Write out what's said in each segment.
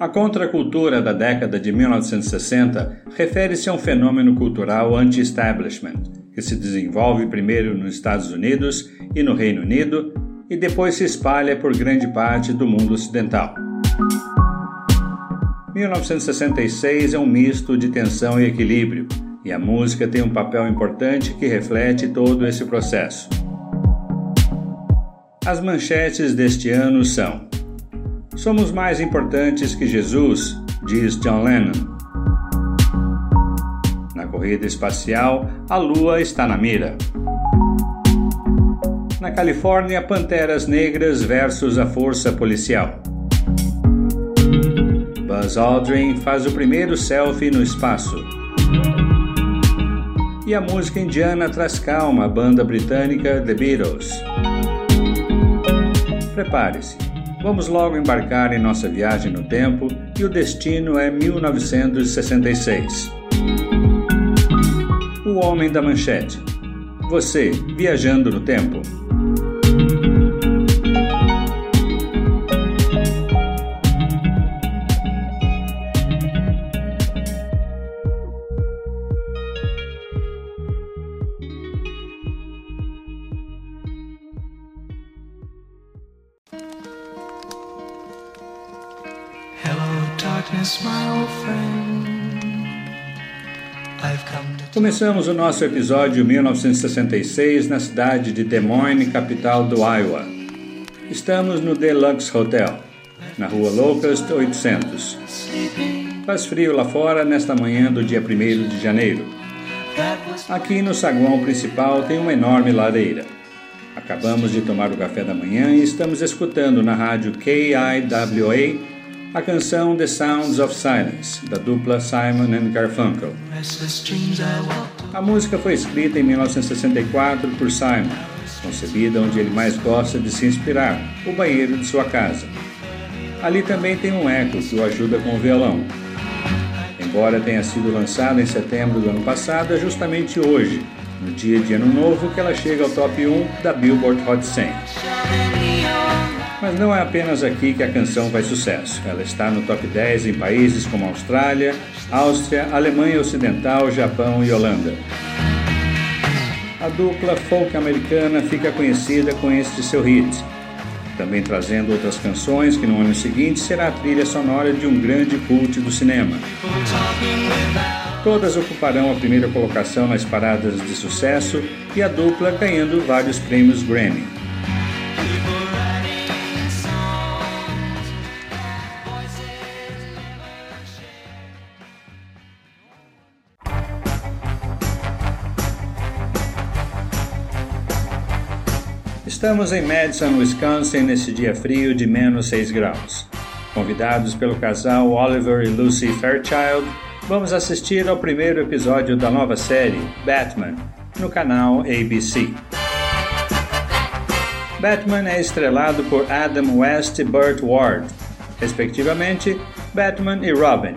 A contracultura da década de 1960 refere-se a um fenômeno cultural anti-establishment, que se desenvolve primeiro nos Estados Unidos e no Reino Unido e depois se espalha por grande parte do mundo ocidental. 1966 é um misto de tensão e equilíbrio, e a música tem um papel importante que reflete todo esse processo. As manchetes deste ano são Somos mais importantes que Jesus, diz John Lennon. Na corrida espacial, a Lua está na mira. Na Califórnia, Panteras Negras versus a Força Policial. Buzz Aldrin faz o primeiro selfie no espaço. E a música indiana traz calma à banda britânica The Beatles. Prepare-se Vamos logo embarcar em nossa viagem no tempo e o destino é 1966. O Homem da Manchete. Você, viajando no tempo. Começamos o nosso episódio 1966 na cidade de Des Moines, capital do Iowa. Estamos no Deluxe Hotel, na rua Locust 800. Faz frio lá fora nesta manhã do dia 1 de janeiro. Aqui no saguão principal tem uma enorme lareira. Acabamos de tomar o café da manhã e estamos escutando na rádio KIWA a canção The Sounds of Silence, da dupla Simon and Garfunkel. A música foi escrita em 1964 por Simon, concebida onde ele mais gosta de se inspirar, o banheiro de sua casa. Ali também tem um eco que o ajuda com o violão. Embora tenha sido lançada em setembro do ano passado, é justamente hoje, no dia de Ano Novo, que ela chega ao top 1 da Billboard Hot 100. Mas não é apenas aqui que a canção faz sucesso. Ela está no top 10 em países como Austrália, Áustria, Alemanha Ocidental, Japão e Holanda. A dupla folk americana fica conhecida com este seu hit, também trazendo outras canções que no ano seguinte será a trilha sonora de um grande cult do cinema. Todas ocuparão a primeira colocação nas paradas de sucesso e a dupla ganhando vários prêmios Grammy. Estamos em Madison, Wisconsin, nesse dia frio de menos 6 graus. Convidados pelo casal Oliver e Lucy Fairchild, vamos assistir ao primeiro episódio da nova série Batman, no canal ABC. Batman é estrelado por Adam West e Burt Ward, respectivamente Batman e Robin.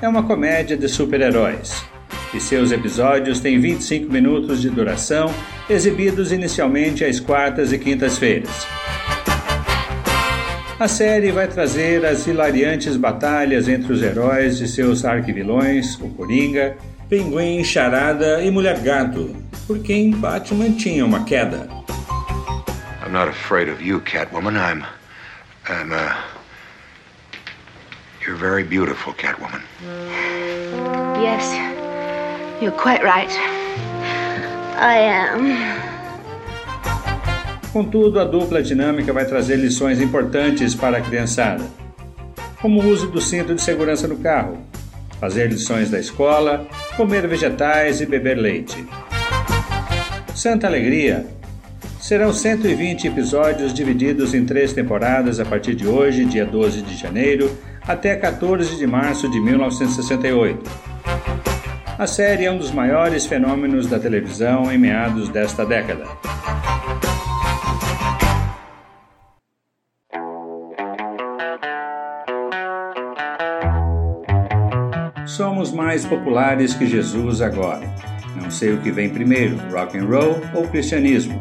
É uma comédia de super-heróis e seus episódios têm 25 minutos de duração, exibidos inicialmente às quartas e quintas-feiras. A série vai trazer as hilariantes batalhas entre os heróis e seus arquivilões, o Coringa, Pinguim, Charada e Mulher Gato, por quem Batman tinha uma queda. I'm not afraid of you, Catwoman. I'm. I'm, uh. You're very beautiful, Catwoman. Yes. You're quite right. I am. Contudo, a dupla dinâmica vai trazer lições importantes para a criançada, como o uso do cinto de segurança no carro, fazer lições da escola, comer vegetais e beber leite. Santa Alegria Serão 120 episódios divididos em três temporadas a partir de hoje, dia 12 de janeiro, até 14 de março de 1968. A série é um dos maiores fenômenos da televisão em meados desta década. Somos mais populares que Jesus agora. Não sei o que vem primeiro, rock and roll ou cristianismo.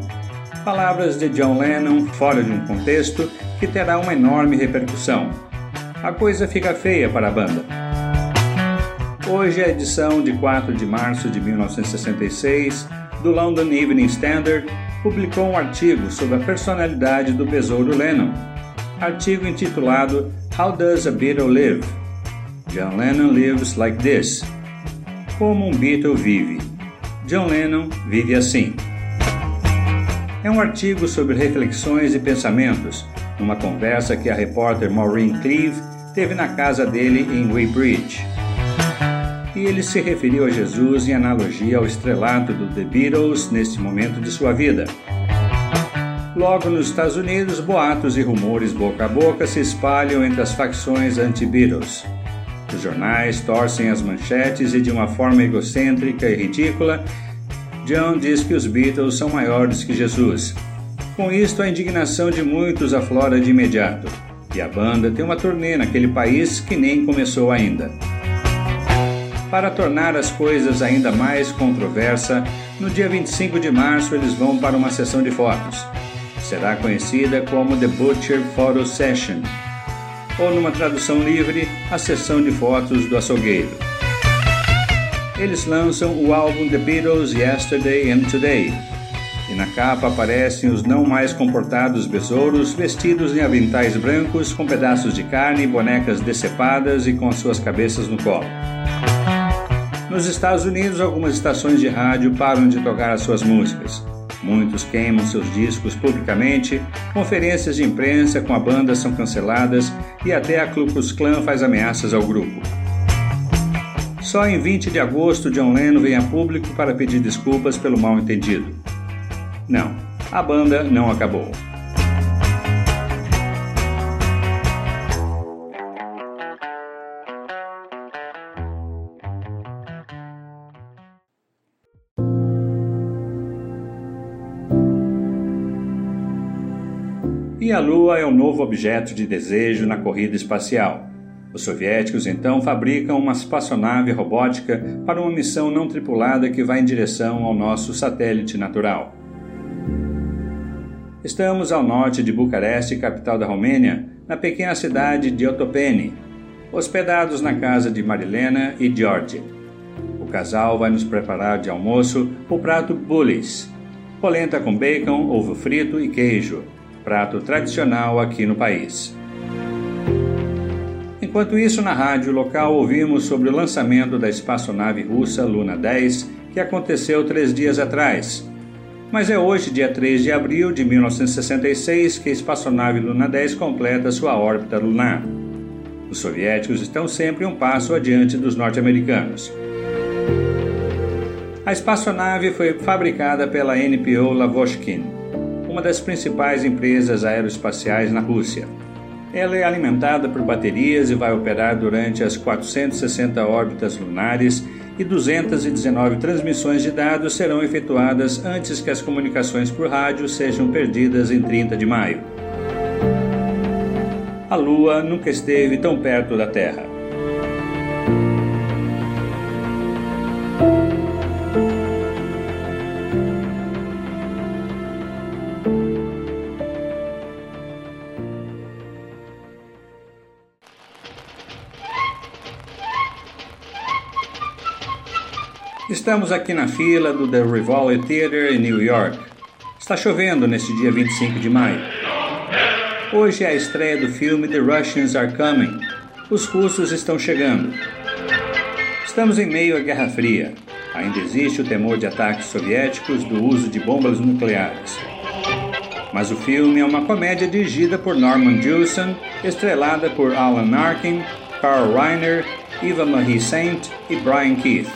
Palavras de John Lennon fora de um contexto que terá uma enorme repercussão. A coisa fica feia para a banda. Hoje é a edição de 4 de março de 1966 do London Evening Standard publicou um artigo sobre a personalidade do besouro Lennon. Artigo intitulado How Does a Beatle Live? John Lennon Lives Like This. Como um Beatle vive. John Lennon vive assim. É um artigo sobre reflexões e pensamentos, numa conversa que a repórter Maureen Cleave teve na casa dele em Weybridge. E ele se referiu a Jesus em analogia ao estrelato do The Beatles neste momento de sua vida. Logo nos Estados Unidos, boatos e rumores boca a boca se espalham entre as facções anti-Beatles. Os jornais torcem as manchetes e, de uma forma egocêntrica e ridícula, John diz que os Beatles são maiores que Jesus. Com isto, a indignação de muitos aflora de imediato, e a banda tem uma turnê naquele país que nem começou ainda. Para tornar as coisas ainda mais controversa, no dia 25 de março eles vão para uma sessão de fotos. Será conhecida como The Butcher Photo Session, ou numa tradução livre, a sessão de fotos do açougueiro eles lançam o álbum The Beatles Yesterday and Today. E na capa aparecem os não mais comportados besouros vestidos em aventais brancos com pedaços de carne, bonecas decepadas e com suas cabeças no colo. Nos Estados Unidos, algumas estações de rádio param de tocar as suas músicas. Muitos queimam seus discos publicamente, conferências de imprensa com a banda são canceladas e até a Ku Klux Klan faz ameaças ao grupo. Só em 20 de agosto, John Lennon vem a público para pedir desculpas pelo mal entendido. Não, a banda não acabou. E a Lua é um novo objeto de desejo na corrida espacial. Os soviéticos então fabricam uma espaçonave robótica para uma missão não tripulada que vai em direção ao nosso satélite natural. Estamos ao norte de Bucareste, capital da Romênia, na pequena cidade de Otopeni, hospedados na casa de Marilena e George. O casal vai nos preparar de almoço o prato bullis, polenta com bacon, ovo frito e queijo, prato tradicional aqui no país. Enquanto isso, na rádio local, ouvimos sobre o lançamento da espaçonave russa Luna 10, que aconteceu três dias atrás. Mas é hoje, dia 3 de abril de 1966, que a espaçonave Luna 10 completa sua órbita lunar. Os soviéticos estão sempre um passo adiante dos norte-americanos. A espaçonave foi fabricada pela NPO Lavochkin, uma das principais empresas aeroespaciais na Rússia. Ela é alimentada por baterias e vai operar durante as 460 órbitas lunares e 219 transmissões de dados serão efetuadas antes que as comunicações por rádio sejam perdidas em 30 de maio. A Lua nunca esteve tão perto da Terra. Estamos aqui na fila do The Rivoli Theatre em New York. Está chovendo neste dia 25 de maio. Hoje é a estreia do filme The Russians Are Coming. Os russos estão chegando. Estamos em meio à Guerra Fria. Ainda existe o temor de ataques soviéticos do uso de bombas nucleares. Mas o filme é uma comédia dirigida por Norman Jewison, estrelada por Alan Arkin, Carl Reiner, Eva Marie Saint e Brian Keith.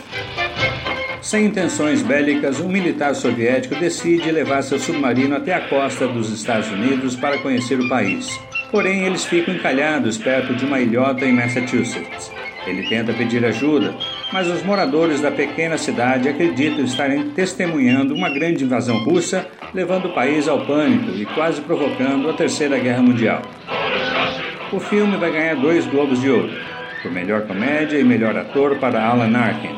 Sem intenções bélicas, um militar soviético decide levar seu submarino até a costa dos Estados Unidos para conhecer o país. Porém, eles ficam encalhados perto de uma ilhota em Massachusetts. Ele tenta pedir ajuda, mas os moradores da pequena cidade acreditam estarem testemunhando uma grande invasão russa, levando o país ao pânico e quase provocando a Terceira Guerra Mundial. O filme vai ganhar dois Globos de Ouro, por melhor comédia e melhor ator para Alan Arkin.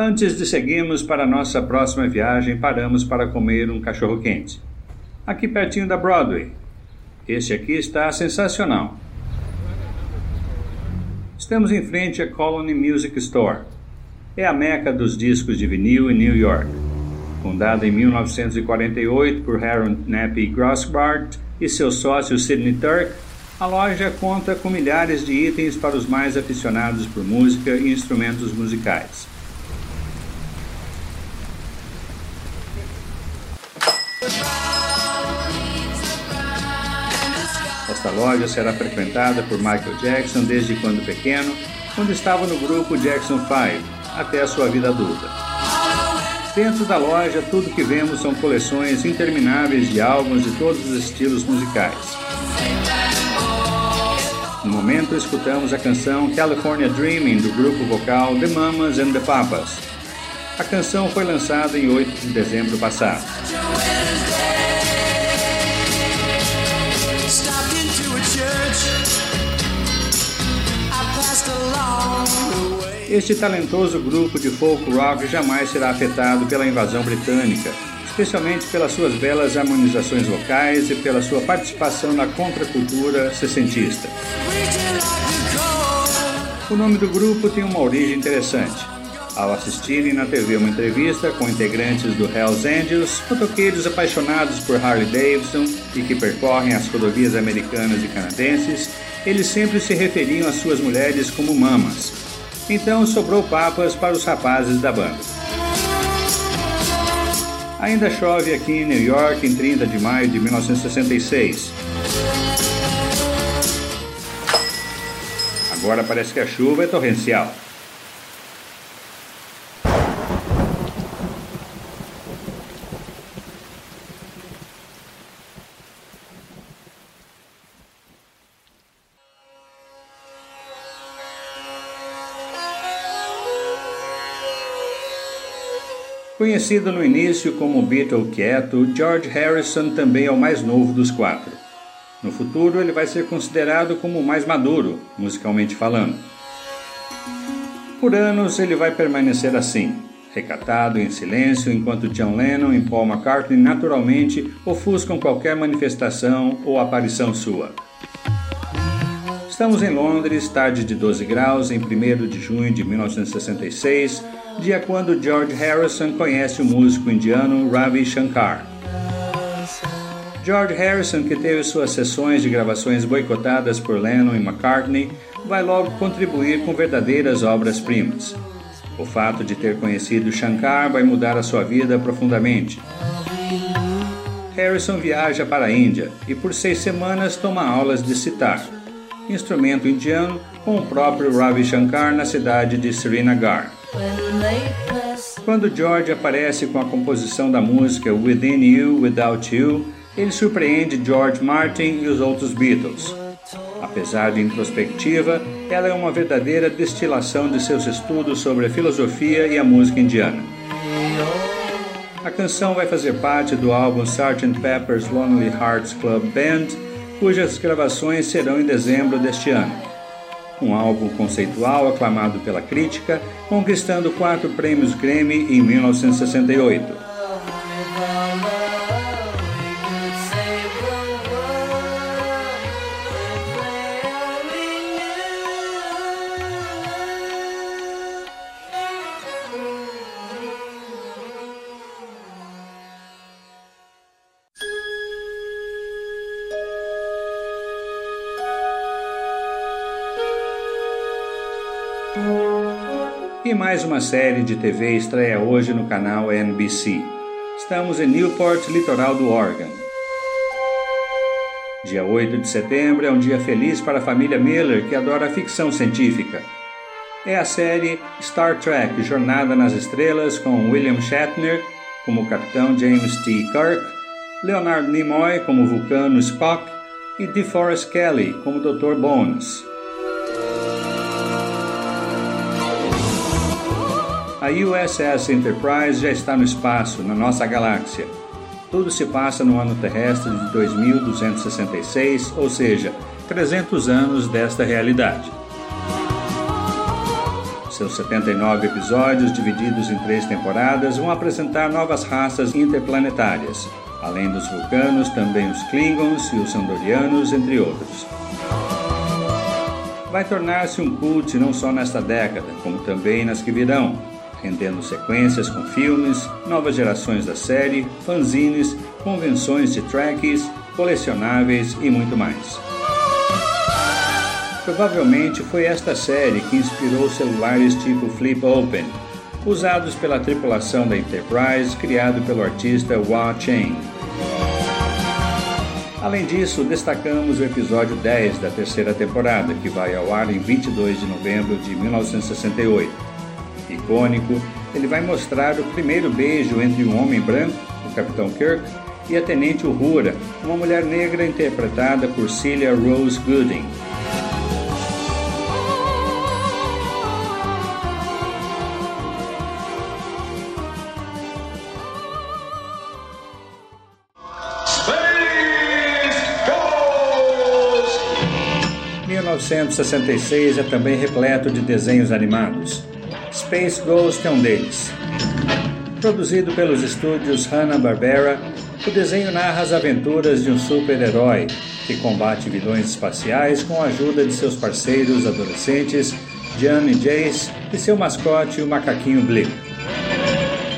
Antes de seguirmos para nossa próxima viagem, paramos para comer um cachorro-quente. Aqui pertinho da Broadway. Este aqui está sensacional. Estamos em frente à Colony Music Store. É a meca dos discos de vinil em New York. Fundada em 1948 por Harold Nappy Grossbart e seu sócio Sidney Turk, a loja conta com milhares de itens para os mais aficionados por música e instrumentos musicais. Esta loja será frequentada por Michael Jackson desde quando pequeno, quando estava no grupo Jackson 5, até a sua vida adulta. Dentro da loja, tudo que vemos são coleções intermináveis de álbuns de todos os estilos musicais. No momento, escutamos a canção California Dreaming do grupo vocal The Mamas and the Papas. A canção foi lançada em 8 de dezembro passado. Este talentoso grupo de folk rock jamais será afetado pela invasão britânica, especialmente pelas suas belas harmonizações vocais e pela sua participação na contracultura sessentista. O nome do grupo tem uma origem interessante. Ao assistirem na TV uma entrevista com integrantes do Hells Angels, motoqueiros apaixonados por Harley Davidson e que percorrem as rodovias americanas e canadenses, eles sempre se referiam às suas mulheres como mamas. Então sobrou papas para os rapazes da banda. Ainda chove aqui em New York em 30 de maio de 1966. Agora parece que a chuva é torrencial. Conhecido no início como Beatle quieto, George Harrison também é o mais novo dos quatro. No futuro, ele vai ser considerado como o mais maduro, musicalmente falando. Por anos, ele vai permanecer assim, recatado em silêncio, enquanto John Lennon e Paul McCartney naturalmente ofuscam qualquer manifestação ou aparição sua. Estamos em Londres, tarde de 12 graus, em 1 de junho de 1966, dia quando George Harrison conhece o músico indiano Ravi Shankar. George Harrison, que teve suas sessões de gravações boicotadas por Lennon e McCartney, vai logo contribuir com verdadeiras obras-primas. O fato de ter conhecido Shankar vai mudar a sua vida profundamente. Harrison viaja para a Índia e por seis semanas toma aulas de sitar, instrumento indiano, com o próprio Ravi Shankar na cidade de Srinagar. Quando George aparece com a composição da música Within You, Without You, ele surpreende George Martin e os outros Beatles. Apesar de introspectiva, ela é uma verdadeira destilação de seus estudos sobre a filosofia e a música indiana. A canção vai fazer parte do álbum Sgt. Pepper's Lonely Hearts Club Band, cujas gravações serão em dezembro deste ano um álbum conceitual aclamado pela crítica, conquistando quatro prêmios Grammy em 1968. E mais uma série de TV estreia hoje no canal NBC. Estamos em Newport, litoral do Oregon. Dia 8 de setembro é um dia feliz para a família Miller, que adora ficção científica. É a série Star Trek Jornada nas Estrelas com William Shatner como capitão James T. Kirk, Leonard Nimoy como vulcano Spock e DeForest Kelly como Dr. Bones. A USS Enterprise já está no espaço, na nossa galáxia. Tudo se passa no ano terrestre de 2266, ou seja, 300 anos desta realidade. Seus 79 episódios, divididos em três temporadas, vão apresentar novas raças interplanetárias, além dos vulcanos, também os Klingons e os Sandorianos, entre outros. Vai tornar-se um cult não só nesta década, como também nas que virão, rendendo sequências com filmes, novas gerações da série, fanzines, convenções de tracks, colecionáveis e muito mais. Provavelmente foi esta série que inspirou celulares tipo Flip Open, usados pela tripulação da Enterprise, criado pelo artista Wah Chang. Além disso, destacamos o episódio 10 da terceira temporada, que vai ao ar em 22 de novembro de 1968. Icônico, ele vai mostrar o primeiro beijo entre um homem branco, o Capitão Kirk, e a Tenente Uhura, uma mulher negra interpretada por Celia Rose Gooding. ...1966 é também repleto de desenhos animados. Space Ghost é um deles. Produzido pelos estúdios Hanna-Barbera, o desenho narra as aventuras de um super-herói que combate vilões espaciais com a ajuda de seus parceiros adolescentes, Jan e Jace, e seu mascote, o macaquinho Blip.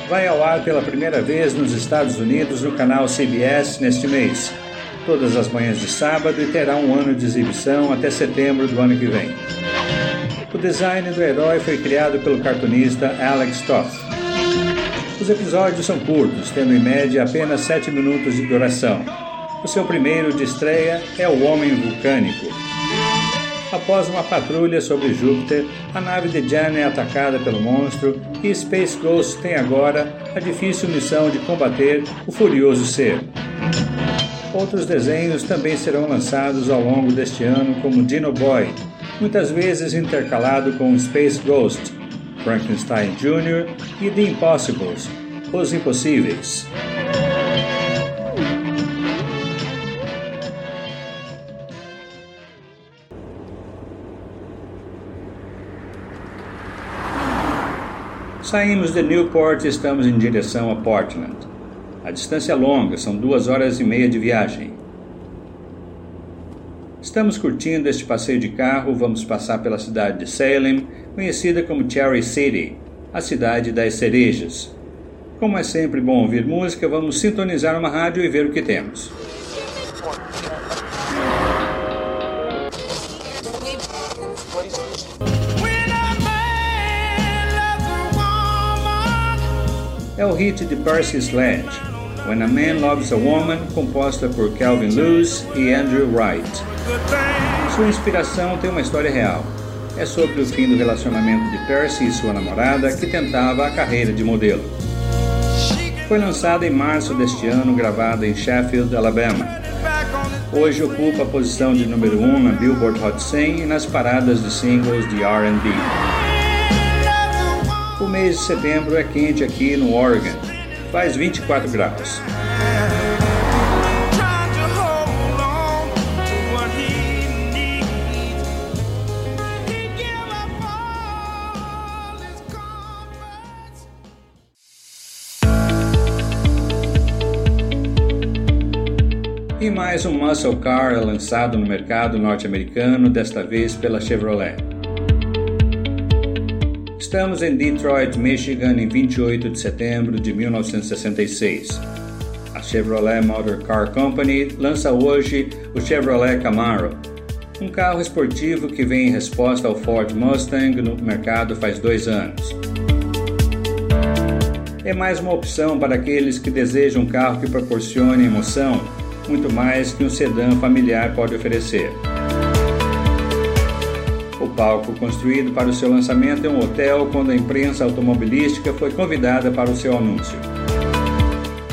Vai ao ar pela primeira vez nos Estados Unidos no canal CBS neste mês, todas as manhãs de sábado e terá um ano de exibição até setembro do ano que vem. Design do herói foi criado pelo cartunista Alex Toth. Os episódios são curtos, tendo em média apenas 7 minutos de duração. O seu primeiro de estreia é O Homem Vulcânico. Após uma patrulha sobre Júpiter, a nave de Jan é atacada pelo monstro e Space Ghost tem agora a difícil missão de combater o furioso ser. Outros desenhos também serão lançados ao longo deste ano, como Dino Boy, muitas vezes intercalado com Space Ghost, Frankenstein Jr. e The Impossibles, Os Impossíveis. Saímos de Newport e estamos em direção a Portland. A distância é longa, são duas horas e meia de viagem. Estamos curtindo este passeio de carro, vamos passar pela cidade de Salem, conhecida como Cherry City, a cidade das cerejas. Como é sempre bom ouvir música, vamos sintonizar uma rádio e ver o que temos. É o hit de Percy Sledge, When a Man Loves a Woman, composta por Calvin Lewis e Andrew Wright. Sua inspiração tem uma história real. É sobre o fim do relacionamento de Percy e sua namorada, que tentava a carreira de modelo. Foi lançada em março deste ano, gravada em Sheffield, Alabama. Hoje ocupa a posição de número 1 um na Billboard Hot 100 e nas paradas de singles de R&B. O mês de setembro é quente aqui no Oregon, faz 24 graus. E mais um muscle car é lançado no mercado norte-americano, desta vez pela Chevrolet. Estamos em Detroit, Michigan, em 28 de setembro de 1966. A Chevrolet Motor Car Company lança hoje o Chevrolet Camaro, um carro esportivo que vem em resposta ao Ford Mustang no mercado faz dois anos. É mais uma opção para aqueles que desejam um carro que proporcione emoção muito mais que um sedã familiar pode oferecer. O palco construído para o seu lançamento é um hotel quando a imprensa automobilística foi convidada para o seu anúncio.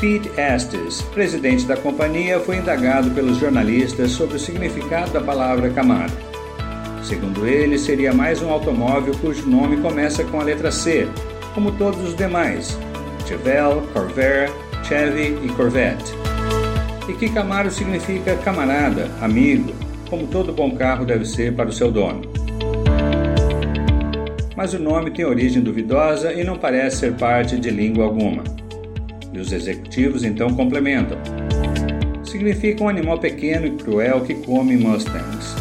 Pete Estes, presidente da companhia, foi indagado pelos jornalistas sobre o significado da palavra Camaro. Segundo ele, seria mais um automóvel cujo nome começa com a letra C, como todos os demais: Chevelle, Corvair, Chevy e Corvette e que Camaro significa camarada, amigo, como todo bom carro deve ser para o seu dono. mas o nome tem origem duvidosa e não parece ser parte de língua alguma. E os executivos então complementam. Significa um animal pequeno e cruel que come Mustangs.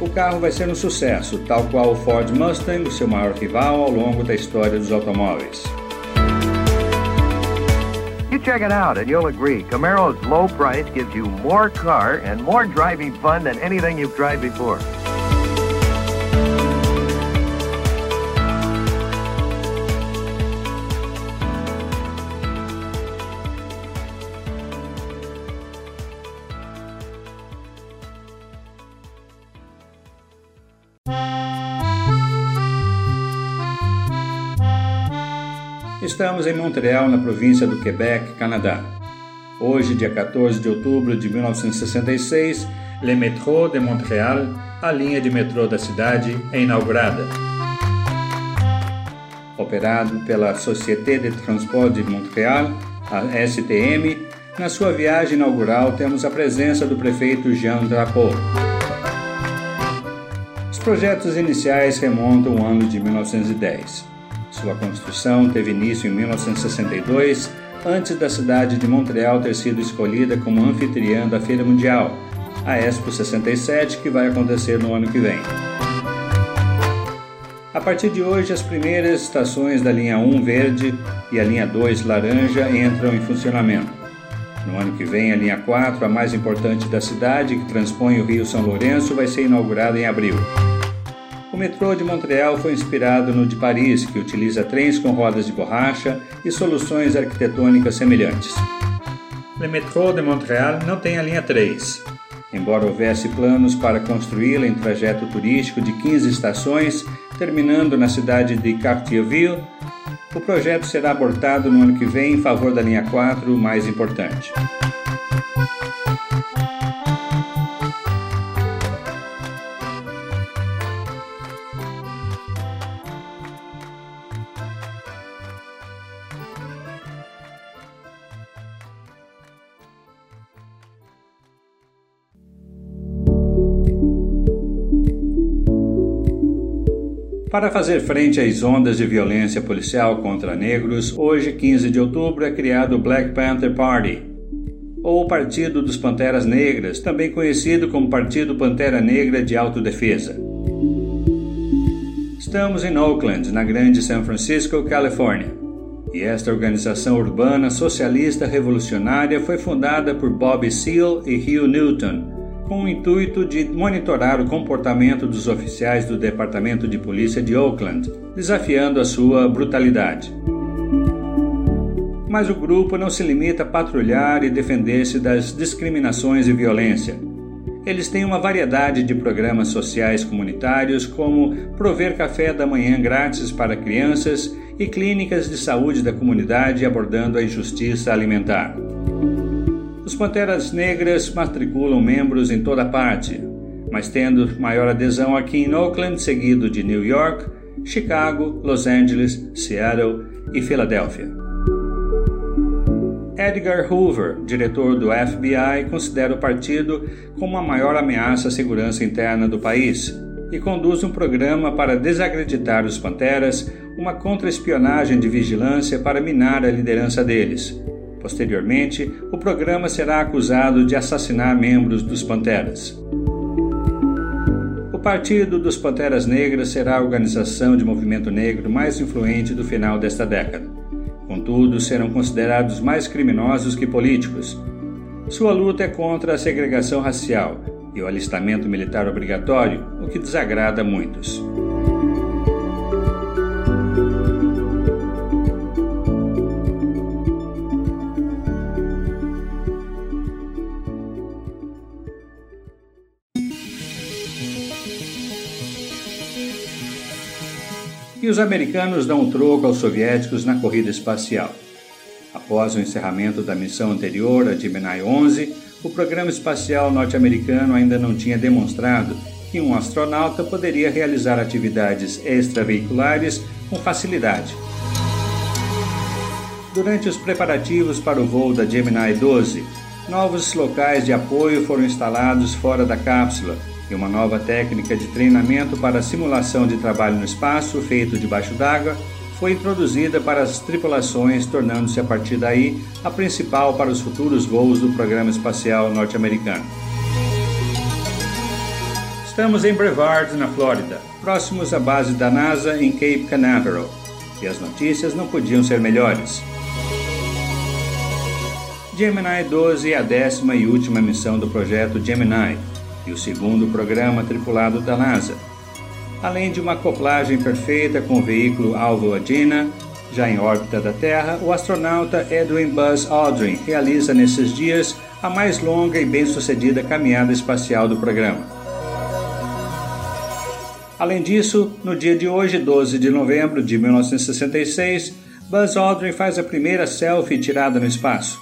O carro vai ser um sucesso, tal qual o Ford Mustang, o seu maior rival ao longo da história dos automóveis. Check it out and you'll agree. Camaro's low price gives you more car and more driving fun than anything you've tried before. Estamos em Montreal, na província do Quebec, Canadá. Hoje, dia 14 de outubro de 1966, Le Métro de Montréal, a linha de metrô da cidade, é inaugurada. Operado pela Société de Transport de Montréal, a STM, na sua viagem inaugural temos a presença do prefeito Jean Drapeau. Os projetos iniciais remontam ao ano de 1910. Sua construção teve início em 1962, antes da cidade de Montreal ter sido escolhida como anfitriã da Feira Mundial, a Expo 67, que vai acontecer no ano que vem. A partir de hoje, as primeiras estações da linha 1 verde e a linha 2 laranja entram em funcionamento. No ano que vem, a linha 4, a mais importante da cidade, que transpõe o Rio São Lourenço, vai ser inaugurada em abril. O metrô de Montreal foi inspirado no de Paris, que utiliza trens com rodas de borracha e soluções arquitetônicas semelhantes. O metrô de Montreal não tem a linha 3. Embora houvesse planos para construí-la em trajeto turístico de 15 estações, terminando na cidade de Cartierville, o projeto será abortado no ano que vem em favor da linha 4, mais importante. Para fazer frente às ondas de violência policial contra negros, hoje, 15 de outubro, é criado o Black Panther Party, ou Partido dos Panteras Negras, também conhecido como Partido Pantera Negra de Autodefesa. Estamos em Oakland, na grande São Francisco, Califórnia. E esta organização urbana socialista revolucionária foi fundada por Bob Seale e Hugh Newton, com o intuito de monitorar o comportamento dos oficiais do Departamento de Polícia de Oakland, desafiando a sua brutalidade. Mas o grupo não se limita a patrulhar e defender-se das discriminações e violência. Eles têm uma variedade de programas sociais comunitários, como prover café da manhã grátis para crianças e clínicas de saúde da comunidade abordando a injustiça alimentar. Os Panteras Negras matriculam membros em toda parte, mas tendo maior adesão aqui em Oakland, seguido de New York, Chicago, Los Angeles, Seattle e Filadélfia. Edgar Hoover, diretor do FBI, considera o partido como a maior ameaça à segurança interna do país e conduz um programa para desacreditar os Panteras, uma contra-espionagem de vigilância para minar a liderança deles, Posteriormente, o programa será acusado de assassinar membros dos Panteras. O Partido dos Panteras Negras será a organização de movimento negro mais influente do final desta década. Contudo, serão considerados mais criminosos que políticos. Sua luta é contra a segregação racial e o alistamento militar obrigatório, o que desagrada a muitos. E os americanos dão um troco aos soviéticos na corrida espacial. Após o encerramento da missão anterior, a Gemini 11, o programa espacial norte-americano ainda não tinha demonstrado que um astronauta poderia realizar atividades extraveiculares com facilidade. Durante os preparativos para o voo da Gemini 12, novos locais de apoio foram instalados fora da cápsula e uma nova técnica de treinamento para simulação de trabalho no espaço feito debaixo d'água foi introduzida para as tripulações, tornando-se a partir daí a principal para os futuros voos do programa espacial norte-americano. Estamos em Brevard, na Flórida, próximos à base da NASA em Cape Canaveral, e as notícias não podiam ser melhores. Gemini 12 é a décima e última missão do projeto Gemini e o segundo programa tripulado da NASA. Além de uma acoplagem perfeita com o veículo alvo Agena, já em órbita da Terra, o astronauta Edwin Buzz Aldrin realiza nesses dias a mais longa e bem-sucedida caminhada espacial do programa. Além disso, no dia de hoje, 12 de novembro de 1966, Buzz Aldrin faz a primeira selfie tirada no espaço.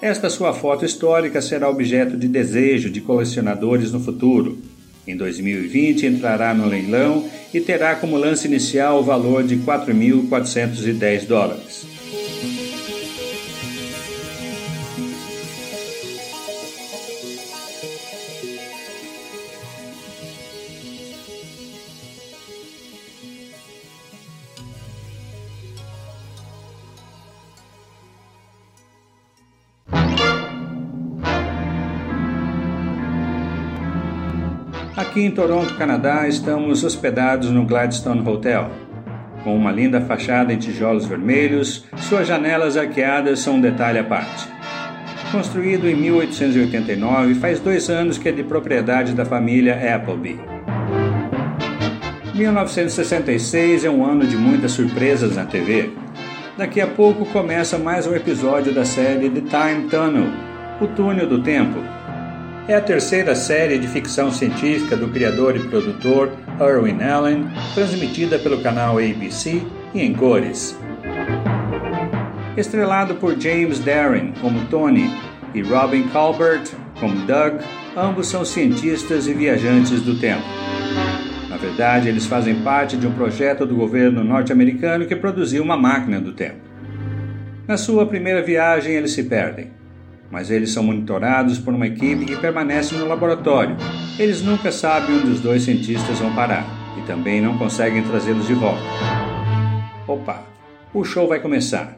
Esta sua foto histórica será objeto de desejo de colecionadores no futuro. Em 2020 entrará no leilão e terá como lance inicial o valor de 4.410 dólares. Toronto, Canadá, estamos hospedados no Gladstone Hotel. Com uma linda fachada em tijolos vermelhos, suas janelas arqueadas são um detalhe à parte. Construído em 1889, faz dois anos que é de propriedade da família Appleby. 1966 é um ano de muitas surpresas na TV. Daqui a pouco começa mais um episódio da série The Time Tunnel, o túnel do tempo, é a terceira série de ficção científica do criador e produtor Irwin Allen, transmitida pelo canal ABC e em cores. Estrelado por James Darren como Tony e Robin Colbert como Doug, ambos são cientistas e viajantes do tempo. Na verdade, eles fazem parte de um projeto do governo norte-americano que produziu uma máquina do tempo. Na sua primeira viagem, eles se perdem mas eles são monitorados por uma equipe que permanece no laboratório. Eles nunca sabem onde os dois cientistas vão parar e também não conseguem trazê-los de volta. Opa, o show vai começar.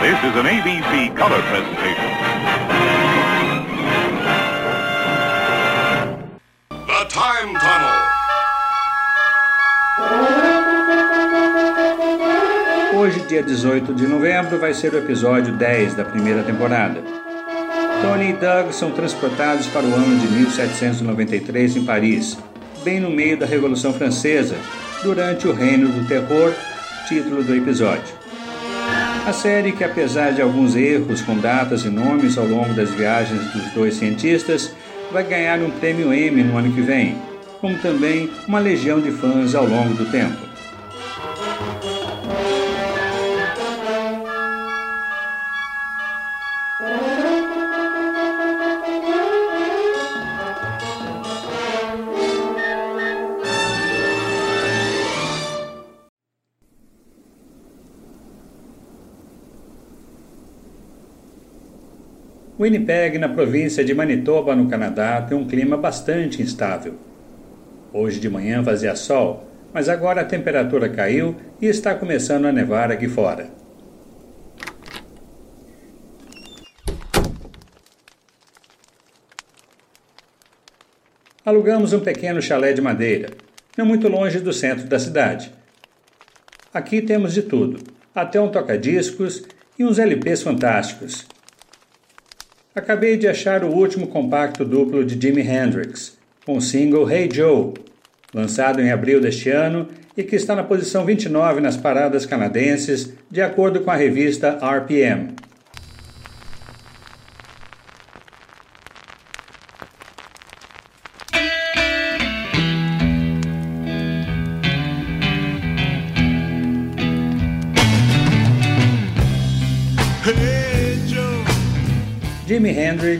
This is an ABC color presentation. The Time Tunnel. Hoje, dia 18 de novembro, vai ser o episódio 10 da primeira temporada. Tony e Doug são transportados para o ano de 1793 em Paris, bem no meio da Revolução Francesa, durante o Reino do Terror, título do episódio. A série, que apesar de alguns erros com datas e nomes ao longo das viagens dos dois cientistas, vai ganhar um prêmio Emmy no ano que vem, como também uma legião de fãs ao longo do tempo. Winnipeg, na província de Manitoba, no Canadá, tem um clima bastante instável. Hoje de manhã fazia sol, mas agora a temperatura caiu e está começando a nevar aqui fora. Alugamos um pequeno chalé de madeira, não muito longe do centro da cidade. Aqui temos de tudo, até um toca-discos e uns LPs fantásticos, Acabei de achar o último compacto duplo de Jimi Hendrix, com o single Hey Joe, lançado em abril deste ano e que está na posição 29 nas paradas canadenses, de acordo com a revista RPM.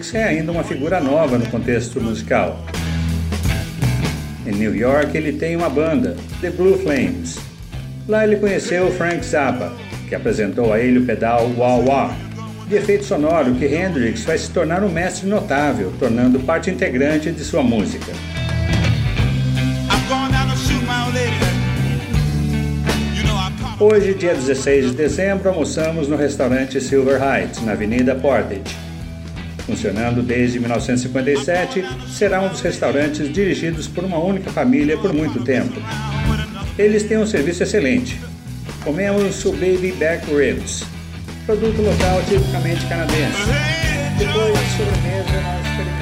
Hendrix é ainda uma figura nova no contexto musical. Em New York, ele tem uma banda, The Blue Flames. Lá ele conheceu Frank Zappa, que apresentou a ele o pedal Wah Wah. de efeito sonoro que Hendrix vai se tornar um mestre notável, tornando parte integrante de sua música. Hoje, dia 16 de dezembro, almoçamos no restaurante Silver Heights, na Avenida Portage. Funcionando desde 1957, será um dos restaurantes dirigidos por uma única família por muito tempo. Eles têm um serviço excelente. Comemos o Baby Back Ribs, produto local tipicamente canadense. Depois, de sobremesa, nós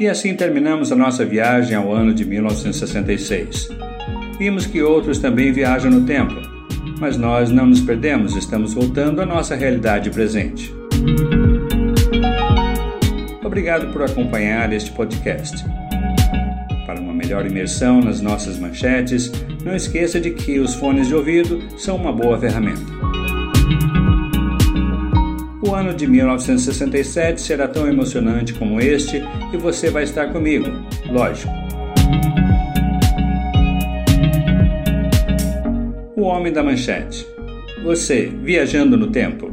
E assim terminamos a nossa viagem ao ano de 1966. Vimos que outros também viajam no tempo, mas nós não nos perdemos, estamos voltando à nossa realidade presente. Obrigado por acompanhar este podcast. Para uma melhor imersão nas nossas manchetes, não esqueça de que os fones de ouvido são uma boa ferramenta. Ano de 1967 será tão emocionante como este e você vai estar comigo, lógico. O Homem da Manchete. Você, viajando no tempo.